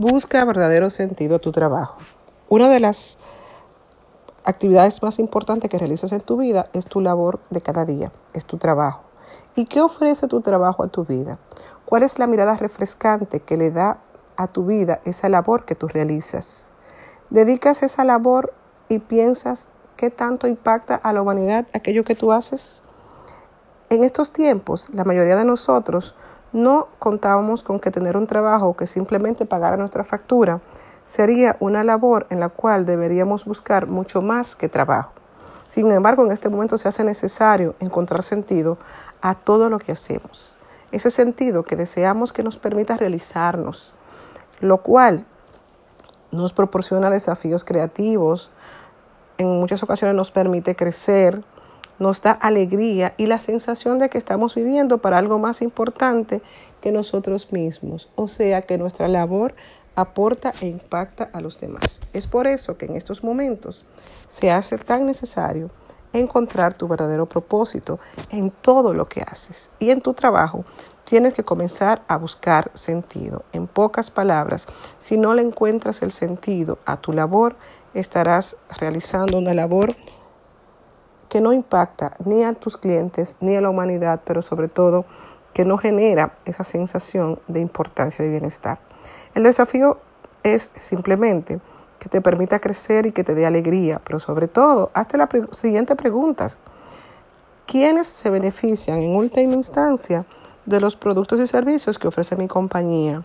Busca verdadero sentido a tu trabajo. Una de las actividades más importantes que realizas en tu vida es tu labor de cada día, es tu trabajo. ¿Y qué ofrece tu trabajo a tu vida? ¿Cuál es la mirada refrescante que le da a tu vida esa labor que tú realizas? ¿Dedicas esa labor y piensas qué tanto impacta a la humanidad aquello que tú haces? En estos tiempos, la mayoría de nosotros no contábamos con que tener un trabajo que simplemente pagara nuestra factura sería una labor en la cual deberíamos buscar mucho más que trabajo. Sin embargo, en este momento se hace necesario encontrar sentido a todo lo que hacemos. Ese sentido que deseamos que nos permita realizarnos, lo cual nos proporciona desafíos creativos, en muchas ocasiones nos permite crecer, nos da alegría y la sensación de que estamos viviendo para algo más importante que nosotros mismos, o sea que nuestra labor aporta e impacta a los demás. Es por eso que en estos momentos se hace tan necesario encontrar tu verdadero propósito en todo lo que haces y en tu trabajo tienes que comenzar a buscar sentido. En pocas palabras, si no le encuentras el sentido a tu labor, estarás realizando una labor que no impacta ni a tus clientes ni a la humanidad, pero sobre todo que no genera esa sensación de importancia de bienestar. El desafío es simplemente que te permita crecer y que te dé alegría, pero sobre todo, hazte la siguiente pregunta. ¿Quiénes se benefician en última instancia de los productos y servicios que ofrece mi compañía?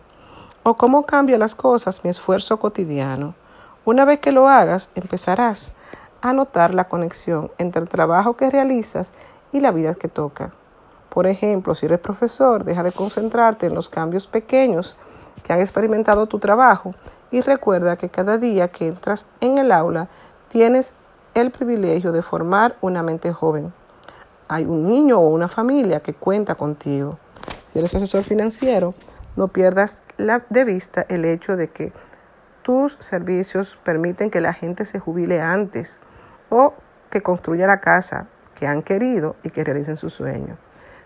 ¿O cómo cambia las cosas mi esfuerzo cotidiano? Una vez que lo hagas, empezarás a notar la conexión entre el trabajo que realizas y la vida que toca. Por ejemplo, si eres profesor, deja de concentrarte en los cambios pequeños que han experimentado tu trabajo y recuerda que cada día que entras en el aula tienes el privilegio de formar una mente joven. Hay un niño o una familia que cuenta contigo. Si eres asesor financiero, no pierdas de vista el hecho de que tus servicios permiten que la gente se jubile antes o que construya la casa que han querido y que realicen su sueño.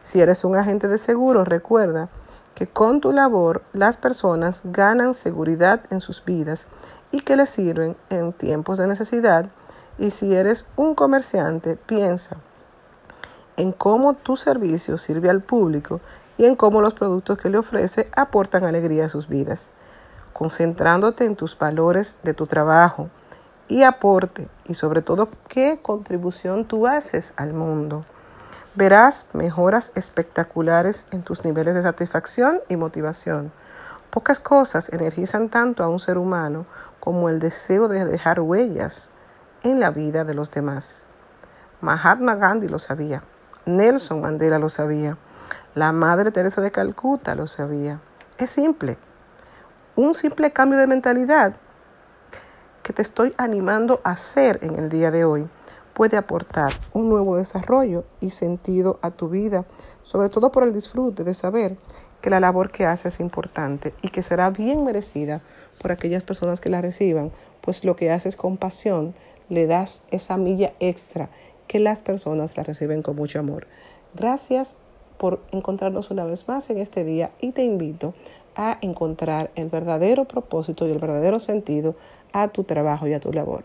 Si eres un agente de seguros, recuerda que con tu labor las personas ganan seguridad en sus vidas y que les sirven en tiempos de necesidad. Y si eres un comerciante, piensa en cómo tu servicio sirve al público y en cómo los productos que le ofrece aportan alegría a sus vidas, concentrándote en tus valores de tu trabajo, y aporte y sobre todo qué contribución tú haces al mundo. Verás mejoras espectaculares en tus niveles de satisfacción y motivación. Pocas cosas energizan tanto a un ser humano como el deseo de dejar huellas en la vida de los demás. Mahatma Gandhi lo sabía, Nelson Mandela lo sabía, la Madre Teresa de Calcuta lo sabía. Es simple. Un simple cambio de mentalidad que te estoy animando a hacer en el día de hoy puede aportar un nuevo desarrollo y sentido a tu vida, sobre todo por el disfrute de saber que la labor que haces es importante y que será bien merecida por aquellas personas que la reciban, pues lo que haces con pasión le das esa milla extra que las personas la reciben con mucho amor. Gracias por encontrarnos una vez más en este día y te invito a encontrar el verdadero propósito y el verdadero sentido a tu trabajo y a tu labor.